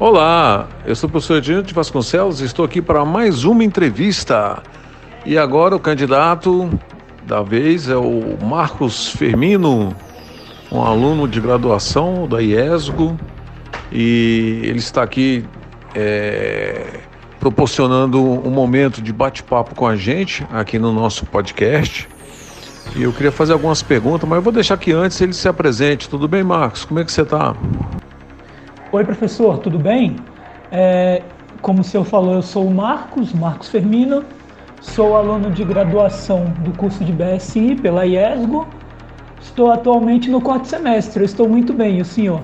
Olá, eu sou o professor de Vasconcelos e estou aqui para mais uma entrevista. E agora o candidato da vez é o Marcos Fermino, um aluno de graduação da IESGO, e ele está aqui é, proporcionando um momento de bate-papo com a gente aqui no nosso podcast. E eu queria fazer algumas perguntas, mas eu vou deixar que antes ele se apresente. Tudo bem, Marcos? Como é que você está? Oi, professor, tudo bem? É, como o senhor falou, eu sou o Marcos, Marcos Fermino, sou aluno de graduação do curso de BSI pela IESGO. Estou atualmente no quarto semestre, estou muito bem, e o senhor?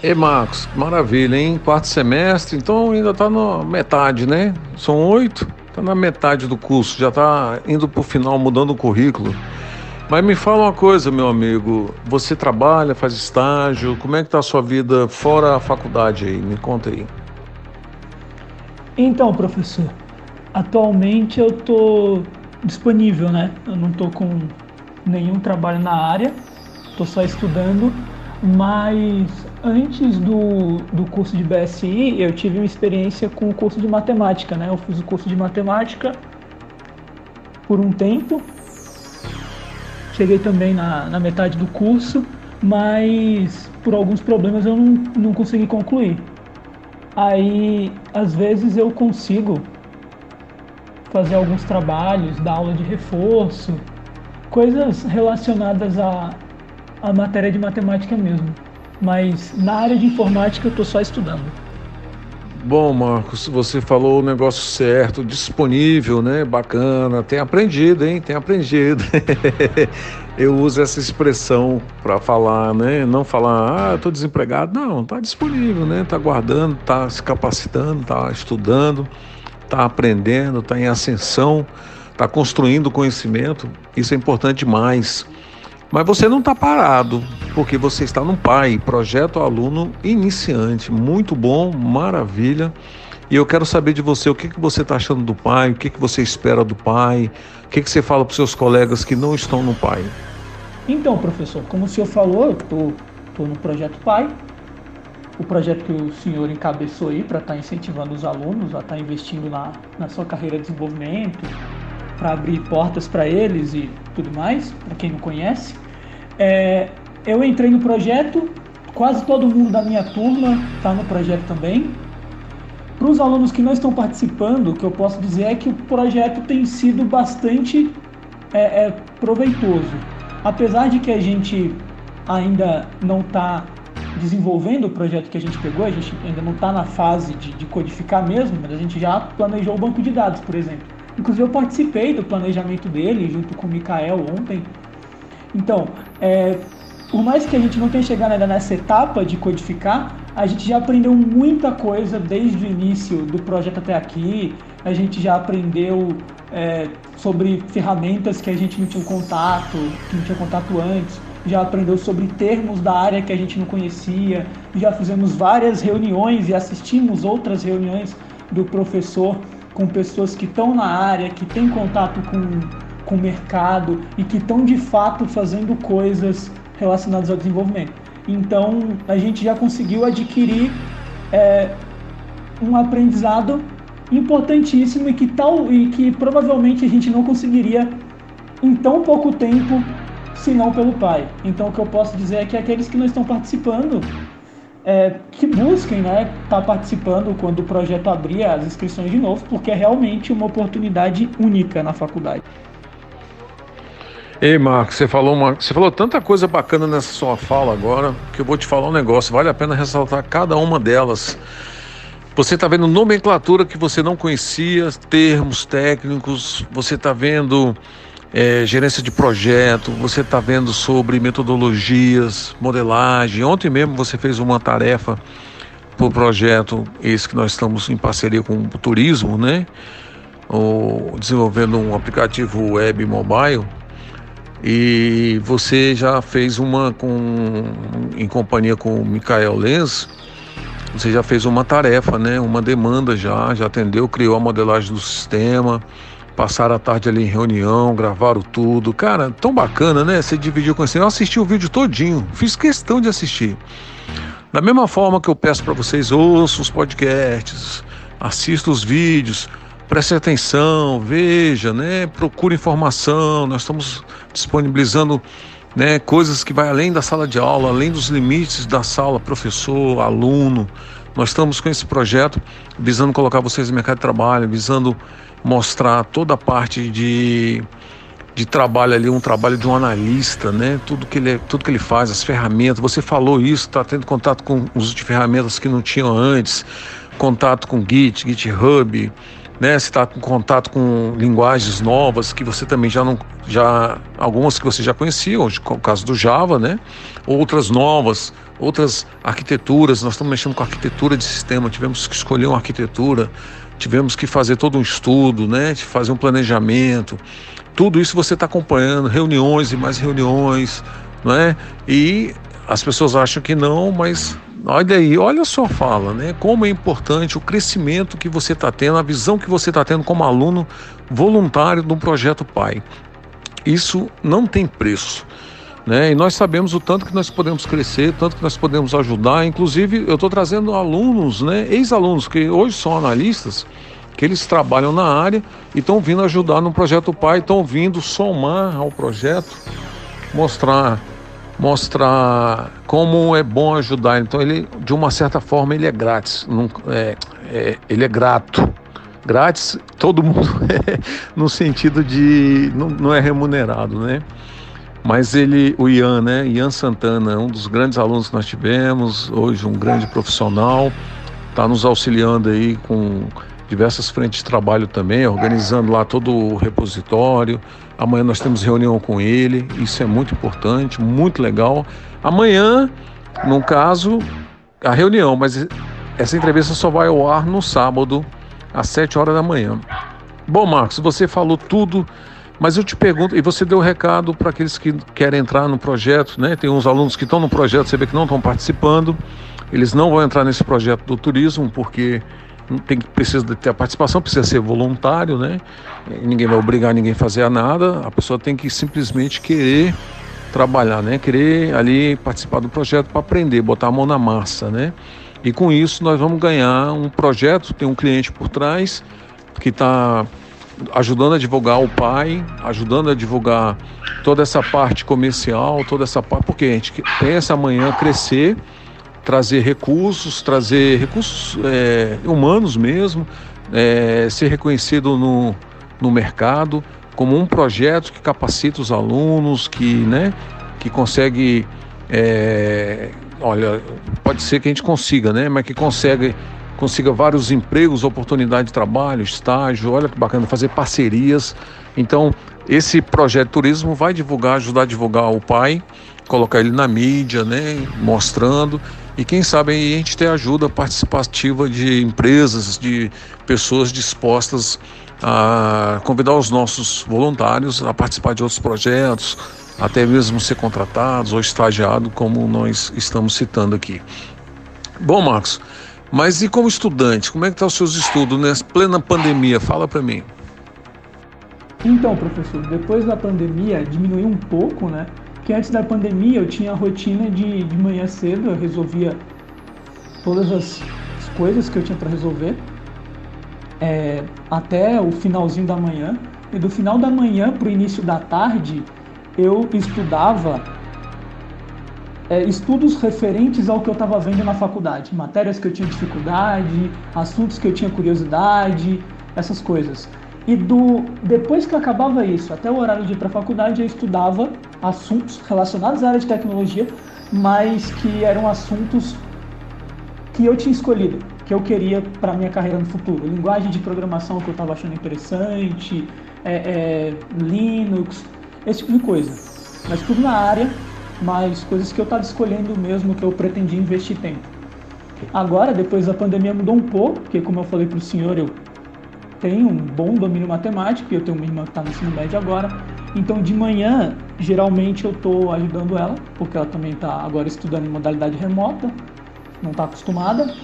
E Marcos, maravilha, hein? Quarto semestre, então ainda está na metade, né? São oito, está na metade do curso, já está indo para o final, mudando o currículo. Mas me fala uma coisa, meu amigo. Você trabalha, faz estágio? Como é que tá a sua vida fora a faculdade aí? Me conta aí. Então, professor, atualmente eu tô disponível, né? Eu não tô com nenhum trabalho na área, tô só estudando, mas antes do, do curso de BSI, eu tive uma experiência com o curso de matemática, né? Eu fiz o curso de matemática por um tempo, Cheguei também na, na metade do curso, mas por alguns problemas eu não, não consegui concluir. Aí, às vezes, eu consigo fazer alguns trabalhos, dar aula de reforço, coisas relacionadas à, à matéria de matemática mesmo. Mas na área de informática eu estou só estudando. Bom, Marcos, você falou o negócio certo, disponível, né? Bacana, tem aprendido, hein? Tem aprendido. eu uso essa expressão para falar, né? Não falar, ah, tô desempregado. Não, tá disponível, né? Tá guardando, tá se capacitando, tá estudando, tá aprendendo, tá em ascensão, tá construindo conhecimento. Isso é importante demais. Mas você não está parado, porque você está no PAI, Projeto Aluno Iniciante. Muito bom, maravilha. E eu quero saber de você o que, que você está achando do PAI, o que, que você espera do PAI, o que, que você fala para os seus colegas que não estão no PAI. Então, professor, como o senhor falou, eu estou no Projeto PAI, o projeto que o senhor encabeçou aí para estar tá incentivando os alunos a estar tá investindo na, na sua carreira de desenvolvimento, para abrir portas para eles e tudo mais, para quem não conhece. É, eu entrei no projeto, quase todo mundo da minha turma está no projeto também. Para os alunos que não estão participando, o que eu posso dizer é que o projeto tem sido bastante é, é, proveitoso. Apesar de que a gente ainda não está desenvolvendo o projeto que a gente pegou, a gente ainda não está na fase de, de codificar mesmo, mas a gente já planejou o banco de dados, por exemplo. Inclusive eu participei do planejamento dele junto com o Mikael ontem. Então, é, por mais que a gente não tenha chegado ainda nessa etapa de codificar, a gente já aprendeu muita coisa desde o início do projeto até aqui. A gente já aprendeu é, sobre ferramentas que a gente não tinha contato, que não tinha contato antes. Já aprendeu sobre termos da área que a gente não conhecia. Já fizemos várias reuniões e assistimos outras reuniões do professor com pessoas que estão na área, que têm contato com, com o mercado e que estão de fato fazendo coisas relacionadas ao desenvolvimento. Então a gente já conseguiu adquirir é, um aprendizado importantíssimo e que tal e que provavelmente a gente não conseguiria em tão pouco tempo se não pelo pai. Então o que eu posso dizer é que aqueles que não estão participando é, que busquem né, estar tá participando quando o projeto abrir as inscrições de novo, porque é realmente uma oportunidade única na faculdade. Ei, Marcos, você falou, uma, você falou tanta coisa bacana nessa sua fala agora que eu vou te falar um negócio. Vale a pena ressaltar cada uma delas. Você está vendo nomenclatura que você não conhecia, termos técnicos, você está vendo é, gerência de projeto, você está vendo sobre metodologias, modelagem. Ontem mesmo você fez uma tarefa para o projeto, esse que nós estamos em parceria com o turismo, né? O, desenvolvendo um aplicativo web mobile. E você já fez uma com, em companhia com o Michael Lenz, você já fez uma tarefa, né? Uma demanda já, já atendeu, criou a modelagem do sistema Passaram a tarde ali em reunião, gravaram tudo. Cara, tão bacana, né? Você dividiu com você. Eu assisti o vídeo todinho, fiz questão de assistir. Da mesma forma que eu peço para vocês, ouçam os podcasts, assistam os vídeos, preste atenção, veja, né? Procure informação. Nós estamos disponibilizando né, coisas que vai além da sala de aula, além dos limites da sala, professor, aluno. Nós estamos com esse projeto visando colocar vocês no mercado de trabalho, visando mostrar toda a parte de, de trabalho ali, um trabalho de um analista, né? Tudo que ele, tudo que ele faz, as ferramentas. Você falou isso, está tendo contato com uso de ferramentas que não tinham antes, contato com Git, GitHub, né? Você está com contato com linguagens novas que você também já não, já algumas que você já conhecia, hoje, o caso do Java, né? Outras novas, outras arquiteturas. Nós estamos mexendo com arquitetura de sistema. Tivemos que escolher uma arquitetura, tivemos que fazer todo um estudo, né? Fazer um planejamento. Tudo isso você está acompanhando, reuniões e mais reuniões, não é? E as pessoas acham que não, mas Olha aí, olha só fala, né? Como é importante o crescimento que você está tendo, a visão que você está tendo como aluno voluntário do projeto Pai. Isso não tem preço. Né? E nós sabemos o tanto que nós podemos crescer, tanto que nós podemos ajudar. Inclusive, eu estou trazendo alunos, né? ex-alunos, que hoje são analistas, que eles trabalham na área e estão vindo ajudar no projeto Pai, estão vindo somar ao projeto, mostrar mostrar como é bom ajudar. Então ele, de uma certa forma, ele é grátis, é, é, ele é grato. Grátis, todo mundo é, no sentido de não, não, é remunerado, né? Mas ele, o Ian, né? Ian Santana, um dos grandes alunos que nós tivemos, hoje um grande profissional, está nos auxiliando aí com diversas frentes de trabalho também, organizando lá todo o repositório. Amanhã nós temos reunião com ele, isso é muito importante, muito legal. Amanhã, no caso, a reunião, mas essa entrevista só vai ao ar no sábado, às 7 horas da manhã. Bom, Marcos, você falou tudo, mas eu te pergunto, e você deu recado para aqueles que querem entrar no projeto, né? Tem uns alunos que estão no projeto, você vê que não estão participando, eles não vão entrar nesse projeto do turismo, porque tem que precisa ter a participação, precisa ser voluntário, né? Ninguém vai obrigar ninguém a fazer nada, a pessoa tem que simplesmente querer trabalhar, né? Querer ali participar do projeto para aprender, botar a mão na massa, né? E com isso nós vamos ganhar um projeto, tem um cliente por trás que está ajudando a divulgar o pai, ajudando a divulgar toda essa parte comercial, toda essa parte, porque a gente pensa amanhã crescer trazer recursos, trazer recursos é, humanos mesmo, é, ser reconhecido no, no mercado como um projeto que capacita os alunos, que, né, que consegue, é, olha, pode ser que a gente consiga, né, mas que consegue consiga vários empregos, oportunidade de trabalho, estágio, olha que bacana, fazer parcerias. Então, esse projeto turismo vai divulgar, ajudar a divulgar o pai, colocar ele na mídia, né, mostrando e quem sabe a gente ter ajuda participativa de empresas, de pessoas dispostas a convidar os nossos voluntários a participar de outros projetos, até mesmo ser contratados ou estagiado, como nós estamos citando aqui. Bom, Marcos, mas e como estudante, como é que tá os seus estudos nessa plena pandemia? Fala para mim. Então, professor, depois da pandemia diminuiu um pouco, né? que antes da pandemia eu tinha a rotina de, de manhã cedo, eu resolvia todas as, as coisas que eu tinha para resolver é, até o finalzinho da manhã. E do final da manhã para o início da tarde eu estudava é, estudos referentes ao que eu estava vendo na faculdade, matérias que eu tinha dificuldade, assuntos que eu tinha curiosidade, essas coisas. E do depois que acabava isso, até o horário de ir para a faculdade, eu estudava assuntos relacionados à área de tecnologia, mas que eram assuntos que eu tinha escolhido, que eu queria para minha carreira no futuro. Linguagem de programação que eu estava achando interessante, é, é, Linux, esse tipo de coisa. Mas tudo na área, mas coisas que eu estava escolhendo mesmo, que eu pretendia investir tempo. Agora, depois da pandemia mudou um pouco, porque como eu falei para o senhor, eu tenho um bom domínio matemático, e eu tenho uma irmã que está no ensino médio agora. Então, de manhã, geralmente eu estou ajudando ela, porque ela também está agora estudando em modalidade remota, não está acostumada.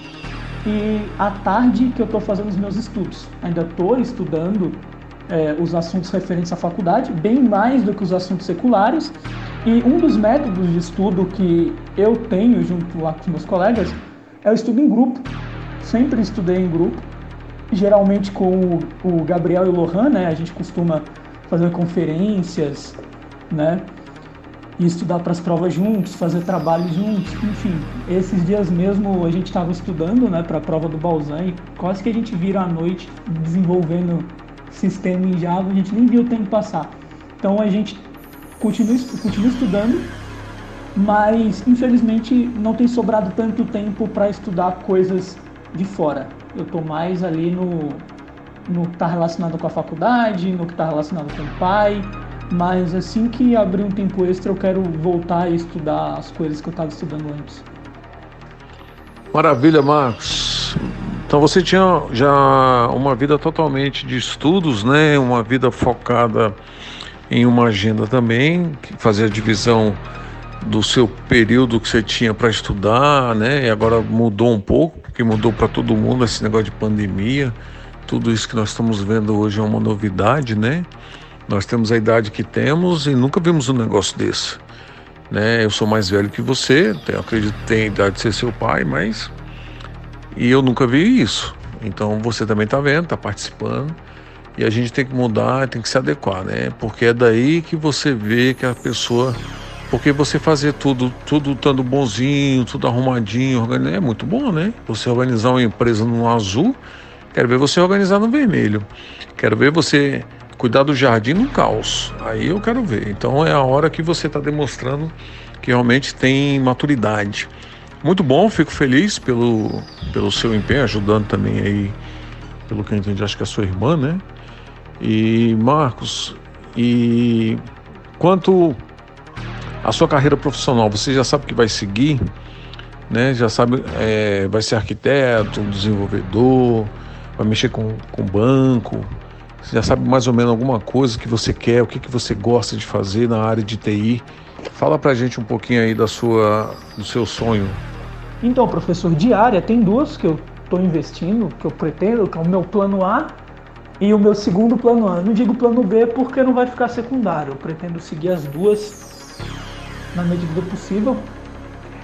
E à tarde que eu estou fazendo os meus estudos. Ainda estou estudando é, os assuntos referentes à faculdade, bem mais do que os assuntos seculares, E um dos métodos de estudo que eu tenho junto lá com meus colegas é o estudo em grupo. Sempre estudei em grupo, geralmente com o Gabriel e o Lohan, né? A gente costuma fazer conferências, né? E estudar para as provas juntos, fazer trabalho juntos, enfim. Esses dias mesmo a gente estava estudando, né, para a prova do Balzan e quase que a gente vira à noite desenvolvendo sistema em Java, a gente nem viu o tempo passar. Então a gente continua, continua estudando, mas infelizmente não tem sobrado tanto tempo para estudar coisas de fora. Eu estou mais ali no, no que está relacionado com a faculdade, no que está relacionado com o pai, mas assim que abrir um tempo extra eu quero voltar a estudar as coisas que eu estava estudando antes. Maravilha, Marcos. Então você tinha já uma vida totalmente de estudos, né? Uma vida focada em uma agenda também, fazia a divisão do seu período que você tinha para estudar, né? E agora mudou um pouco, porque mudou para todo mundo esse negócio de pandemia. Tudo isso que nós estamos vendo hoje é uma novidade, né? Nós temos a idade que temos e nunca vimos um negócio desse. Né? Eu sou mais velho que você, acredito que tem a idade de ser seu pai, mas e eu nunca vi isso. Então você também está vendo, está participando. E a gente tem que mudar, tem que se adequar, né? Porque é daí que você vê que a pessoa. Porque você fazer tudo, tudo estando bonzinho, tudo arrumadinho, é muito bom, né? Você organizar uma empresa no azul, quero ver você organizar no vermelho. Quero ver você cuidar do jardim no caos. Aí eu quero ver. Então é a hora que você está demonstrando que realmente tem maturidade. Muito bom, fico feliz pelo, pelo seu empenho, ajudando também aí, pelo que eu entendi, acho que é a sua irmã, né? E Marcos, e quanto à sua carreira profissional, você já sabe que vai seguir, né? Já sabe, é, vai ser arquiteto, desenvolvedor, vai mexer com, com banco, você já sabe mais ou menos alguma coisa que você quer, o que, que você gosta de fazer na área de TI. Fala pra gente um pouquinho aí da sua, do seu sonho. Então, professor, de área tem duas que eu estou investindo, que eu pretendo, que é o meu plano A e o meu segundo plano A. Não digo plano B porque não vai ficar secundário. Eu pretendo seguir as duas na medida do possível.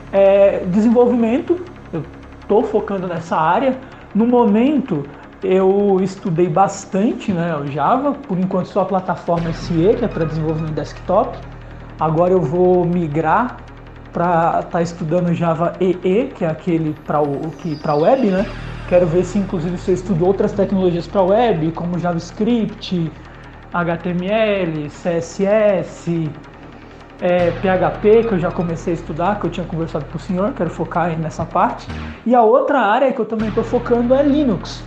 É, desenvolvimento, eu estou focando nessa área. No momento, eu estudei bastante né, o Java, por enquanto só a plataforma SE, que é para desenvolvimento desktop. Agora eu vou migrar para estar tá estudando Java EE, que é aquele para o que para web, né? Quero ver se inclusive se eu estudo outras tecnologias para web, como JavaScript, HTML, CSS, é, PHP, que eu já comecei a estudar, que eu tinha conversado com o senhor, quero focar nessa parte. E a outra área que eu também estou focando é Linux.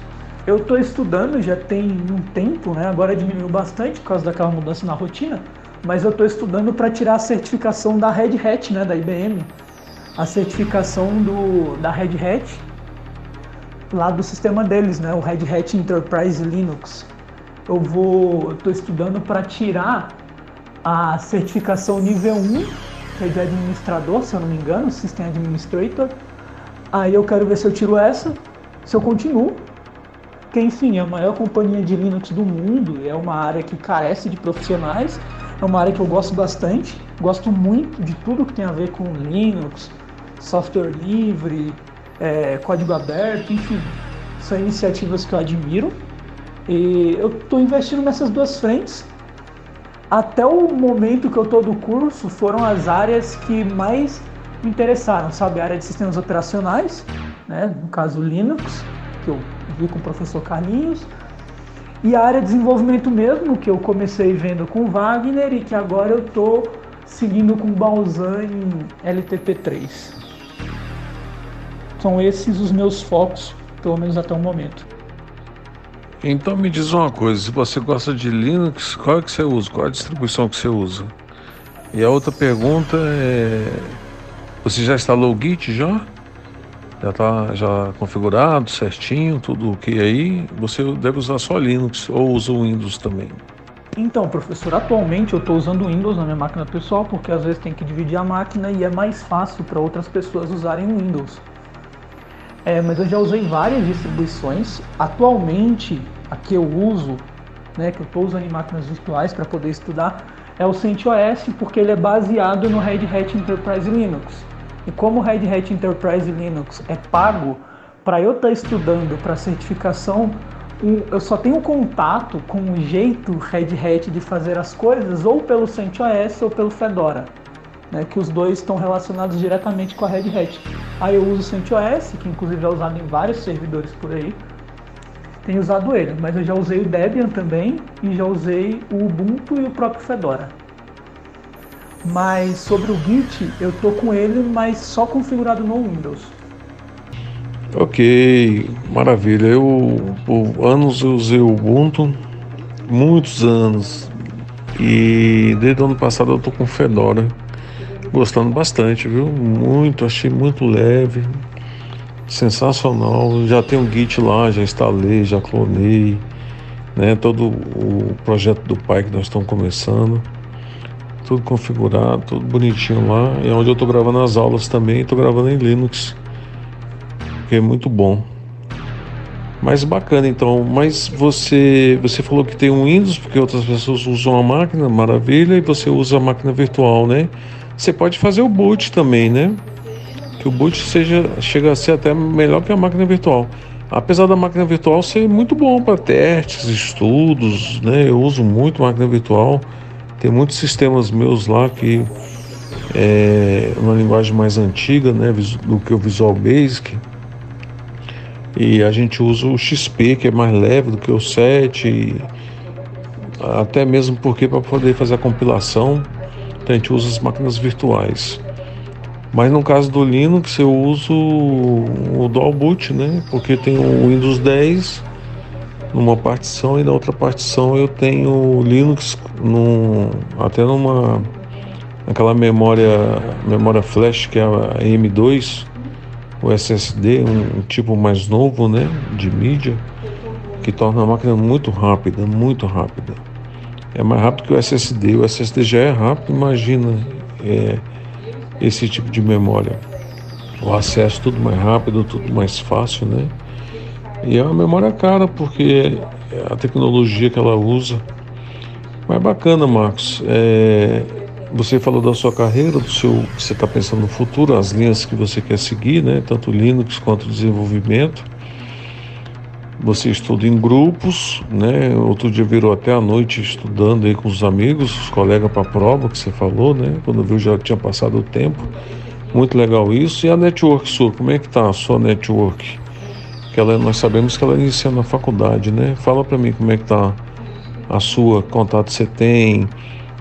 Eu estou estudando já tem um tempo, né? agora diminuiu bastante por causa daquela mudança na rotina, mas eu estou estudando para tirar a certificação da Red Hat, né, da IBM, a certificação do, da Red Hat lá do sistema deles, né, o Red Hat Enterprise Linux. Eu vou, estou estudando para tirar a certificação nível 1, que é de administrador, se eu não me engano, System Administrator. Aí eu quero ver se eu tiro essa, se eu continuo, porque enfim, é a maior companhia de Linux do mundo, é uma área que carece de profissionais é uma área que eu gosto bastante, gosto muito de tudo que tem a ver com Linux, software livre, é, código aberto, enfim, são iniciativas que eu admiro. E eu estou investindo nessas duas frentes. Até o momento que eu estou do curso, foram as áreas que mais me interessaram, sabe? A área de sistemas operacionais, né? no caso Linux, que eu vi com o professor Carlinhos, e a área de desenvolvimento mesmo, que eu comecei vendo com Wagner e que agora eu estou seguindo com Balzan em LTP3. São esses os meus focos, pelo menos até o momento. Então me diz uma coisa, se você gosta de Linux, qual é que você usa? Qual é a distribuição que você usa? E a outra pergunta é, você já instalou o Git já? já está já configurado certinho, tudo ok aí, você deve usar só Linux ou usa o Windows também. Então, professor, atualmente eu estou usando o Windows na minha máquina pessoal porque às vezes tem que dividir a máquina e é mais fácil para outras pessoas usarem o Windows. É, mas eu já usei várias distribuições. Atualmente, a que eu uso, né, que eu estou usando em máquinas virtuais para poder estudar, é o CentOS porque ele é baseado no Red Hat Enterprise Linux. E como o Red Hat Enterprise Linux é pago, para eu estar tá estudando para certificação, eu só tenho contato com o jeito Red Hat de fazer as coisas ou pelo CentOS ou pelo Fedora, né, que os dois estão relacionados diretamente com a Red Hat. Aí eu uso o CentOS, que inclusive é usado em vários servidores por aí, tenho usado ele, mas eu já usei o Debian também e já usei o Ubuntu e o próprio Fedora. Mas sobre o Git, eu tô com ele, mas só configurado no Windows. Ok, maravilha. Eu por anos eu usei o Ubuntu, muitos anos. E desde o ano passado eu tô com Fedora. Gostando bastante, viu? Muito, achei muito leve, sensacional. Já tem um Git lá, já instalei, já clonei, né? Todo o projeto do pai que nós estamos começando. Tudo configurado, tudo bonitinho lá. É onde eu estou gravando as aulas também, estou gravando em Linux que é muito bom. Mas bacana então, mas você você falou que tem um Windows porque outras pessoas usam a máquina, maravilha, e você usa a máquina virtual, né? Você pode fazer o boot também, né? Que o boot seja chega a ser até melhor que a máquina virtual. Apesar da máquina virtual ser muito bom para testes, estudos, né? Eu uso muito máquina virtual. Tem muitos sistemas meus lá que é uma linguagem mais antiga, né, do que o Visual Basic e a gente usa o XP, que é mais leve do que o 7, até mesmo porque para poder fazer a compilação, a gente usa as máquinas virtuais. Mas no caso do Linux eu uso o Dual Boot, né? Porque tem o Windows 10 numa partição e na outra partição eu tenho o Linux num, até numa aquela memória memória flash que é a M2 o SSD, um, um tipo mais novo, né, de mídia, que torna a máquina muito rápida, muito rápida. É mais rápido que o SSD. O SSD já é rápido, imagina é, esse tipo de memória. O acesso tudo mais rápido, tudo mais fácil, né? E é uma memória cara, porque a tecnologia que ela usa. Mas bacana, Marcos. É, você falou da sua carreira, do seu que você está pensando no futuro, as linhas que você quer seguir, né? Tanto Linux quanto desenvolvimento. Você estuda em grupos, né? Outro dia virou até a noite estudando aí com os amigos, os colegas para a prova que você falou, né? Quando viu já tinha passado o tempo. Muito legal isso. E a network sua, como é que tá a sua network? Que ela, nós sabemos que ela inicia na faculdade, né? Fala para mim como é que tá a sua, contato você tem,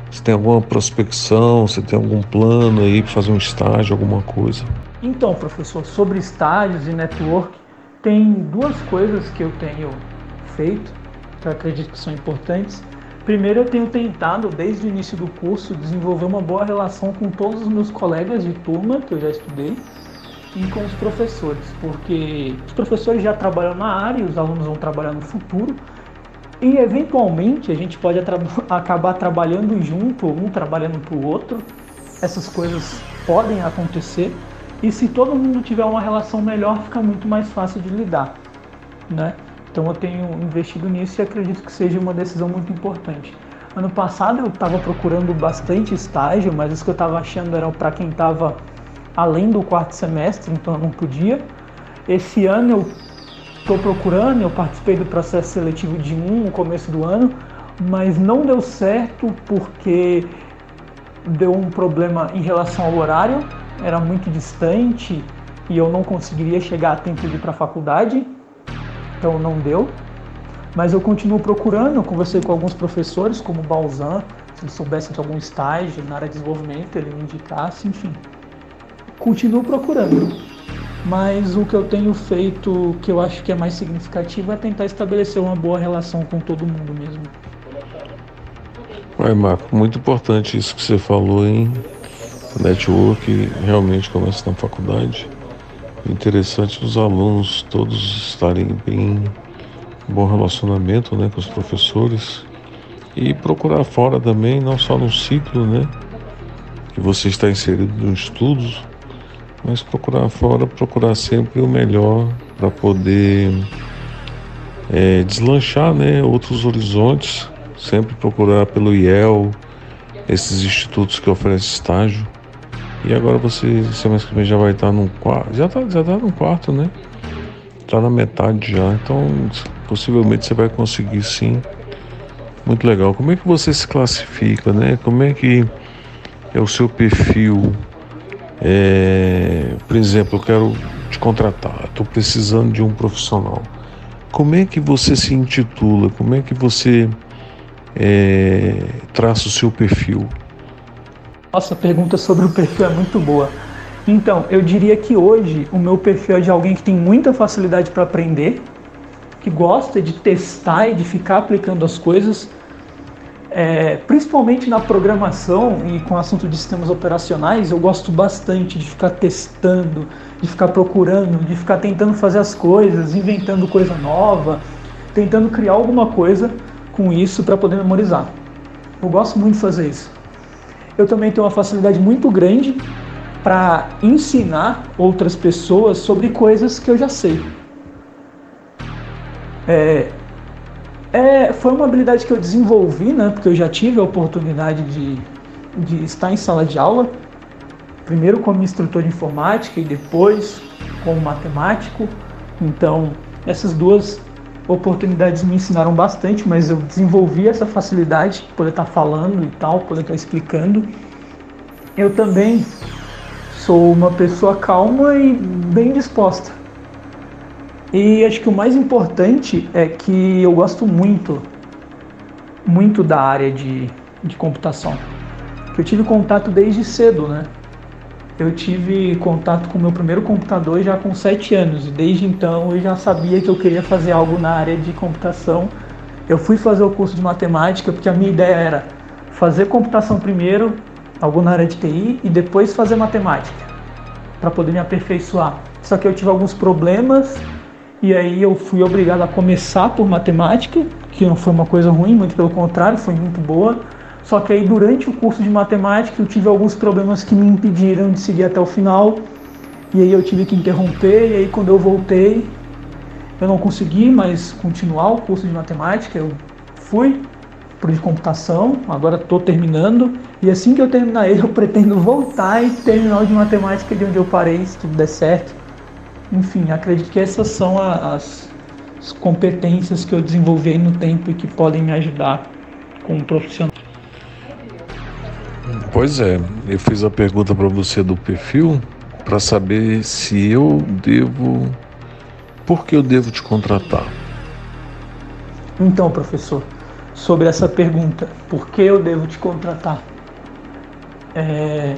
você tem alguma prospecção? Você tem algum plano aí para fazer um estágio, alguma coisa? Então, professor, sobre estágios e network, tem duas coisas que eu tenho feito, que eu acredito que são importantes. Primeiro, eu tenho tentado, desde o início do curso, desenvolver uma boa relação com todos os meus colegas de turma que eu já estudei e com os professores, porque os professores já trabalham na área e os alunos vão trabalhar no futuro, e eventualmente a gente pode acabar trabalhando junto, um trabalhando para o outro. Essas coisas podem acontecer. E se todo mundo tiver uma relação melhor, fica muito mais fácil de lidar. Né? Então eu tenho investido nisso e acredito que seja uma decisão muito importante. Ano passado eu estava procurando bastante estágio, mas os que eu estava achando eram para quem estava além do quarto semestre, então eu não podia. Esse ano eu estou procurando, eu participei do processo seletivo de um no começo do ano, mas não deu certo porque deu um problema em relação ao horário, era muito distante e eu não conseguiria chegar a tempo de ir para a faculdade, então não deu. Mas eu continuo procurando, eu conversei com alguns professores, como Balzan, se ele soubesse de algum estágio na área de desenvolvimento, ele me indicasse, enfim. Continuo procurando. Mas o que eu tenho feito, que eu acho que é mais significativo, é tentar estabelecer uma boa relação com todo mundo mesmo. Ai, Marco, muito importante isso que você falou, hein? Network realmente começa na faculdade. Interessante os alunos todos estarem bem bom relacionamento né, com os professores e procurar fora também, não só no ciclo, né? Que você está inserido nos estudos, mas procurar fora, procurar sempre o melhor para poder é, deslanchar né, outros horizontes, sempre procurar pelo IEL, esses institutos que oferecem estágio. E agora você, semana que vem, já vai estar no quarto. Já está já tá no quarto, né? Está na metade já. Então, possivelmente você vai conseguir sim. Muito legal. Como é que você se classifica, né? Como é que é o seu perfil? É, por exemplo, eu quero te contratar, estou precisando de um profissional. Como é que você se intitula? Como é que você é, traça o seu perfil? Nossa, pergunta sobre o perfil é muito boa. Então, eu diria que hoje o meu perfil é de alguém que tem muita facilidade para aprender, que gosta de testar e de ficar aplicando as coisas, é, principalmente na programação e com o assunto de sistemas operacionais, eu gosto bastante de ficar testando, de ficar procurando, de ficar tentando fazer as coisas, inventando coisa nova, tentando criar alguma coisa com isso para poder memorizar. Eu gosto muito de fazer isso. Eu também tenho uma facilidade muito grande para ensinar outras pessoas sobre coisas que eu já sei. É, é, foi uma habilidade que eu desenvolvi, né, porque eu já tive a oportunidade de, de estar em sala de aula, primeiro como instrutor de informática e depois como matemático. Então, essas duas oportunidades me ensinaram bastante, mas eu desenvolvi essa facilidade de poder estar falando e tal, poder estar explicando. Eu também sou uma pessoa calma e bem disposta. E acho que o mais importante é que eu gosto muito, muito da área de, de computação. Eu tive contato desde cedo, né? Eu tive contato com o meu primeiro computador já com 7 anos e desde então eu já sabia que eu queria fazer algo na área de computação. Eu fui fazer o curso de matemática porque a minha ideia era fazer computação primeiro, algo na área de TI e depois fazer matemática para poder me aperfeiçoar. Só que eu tive alguns problemas e aí eu fui obrigado a começar por matemática, que não foi uma coisa ruim, muito pelo contrário, foi muito boa só que aí durante o curso de matemática eu tive alguns problemas que me impediram de seguir até o final. E aí eu tive que interromper, e aí quando eu voltei, eu não consegui mais continuar o curso de matemática. Eu fui para o de computação, agora estou terminando. E assim que eu terminar ele, eu pretendo voltar e terminar o de matemática de onde eu parei, se tudo der certo. Enfim, acredito que essas são as, as competências que eu desenvolvi no tempo e que podem me ajudar como profissional. Pois é, eu fiz a pergunta para você do perfil para saber se eu devo. Por que eu devo te contratar? Então, professor, sobre essa pergunta, por que eu devo te contratar? É...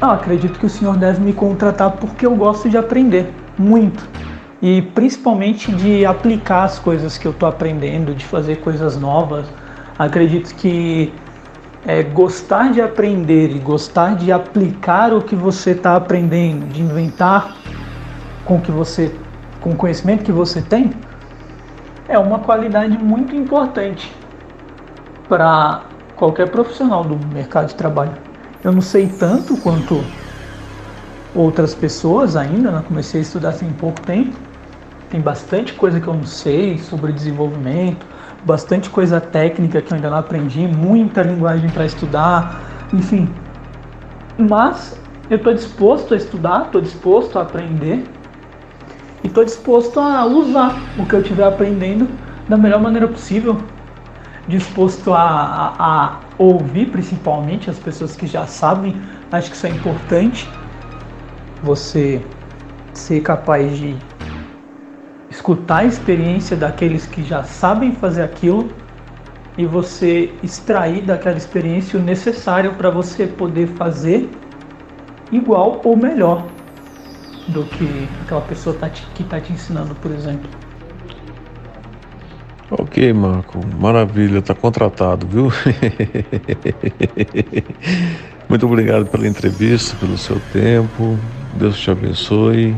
Ah, acredito que o senhor deve me contratar porque eu gosto de aprender muito e principalmente de aplicar as coisas que eu estou aprendendo, de fazer coisas novas. Acredito que é, gostar de aprender e gostar de aplicar o que você está aprendendo, de inventar com que você, com o conhecimento que você tem, é uma qualidade muito importante para qualquer profissional do mercado de trabalho. Eu não sei tanto quanto outras pessoas ainda, né? comecei a estudar tem pouco tempo. Tem bastante coisa que eu não sei sobre desenvolvimento, bastante coisa técnica que eu ainda não aprendi, muita linguagem para estudar, enfim. Mas eu estou disposto a estudar, estou disposto a aprender e estou disposto a usar o que eu estiver aprendendo da melhor maneira possível. Disposto a, a, a ouvir principalmente as pessoas que já sabem, acho que isso é importante. Você ser capaz de escutar a experiência daqueles que já sabem fazer aquilo e você extrair daquela experiência o necessário para você poder fazer igual ou melhor do que aquela pessoa tá te, que está te ensinando, por exemplo. Ok, Marco, maravilha, está contratado, viu? Muito obrigado pela entrevista, pelo seu tempo. Deus te abençoe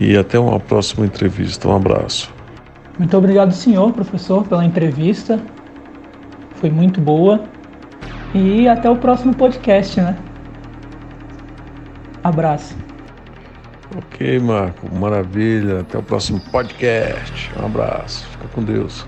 e até uma próxima entrevista. Um abraço. Muito obrigado, senhor professor, pela entrevista. Foi muito boa. E até o próximo podcast, né? Abraço. Ok, Marco. Maravilha. Até o próximo podcast. Um abraço. Fica com Deus.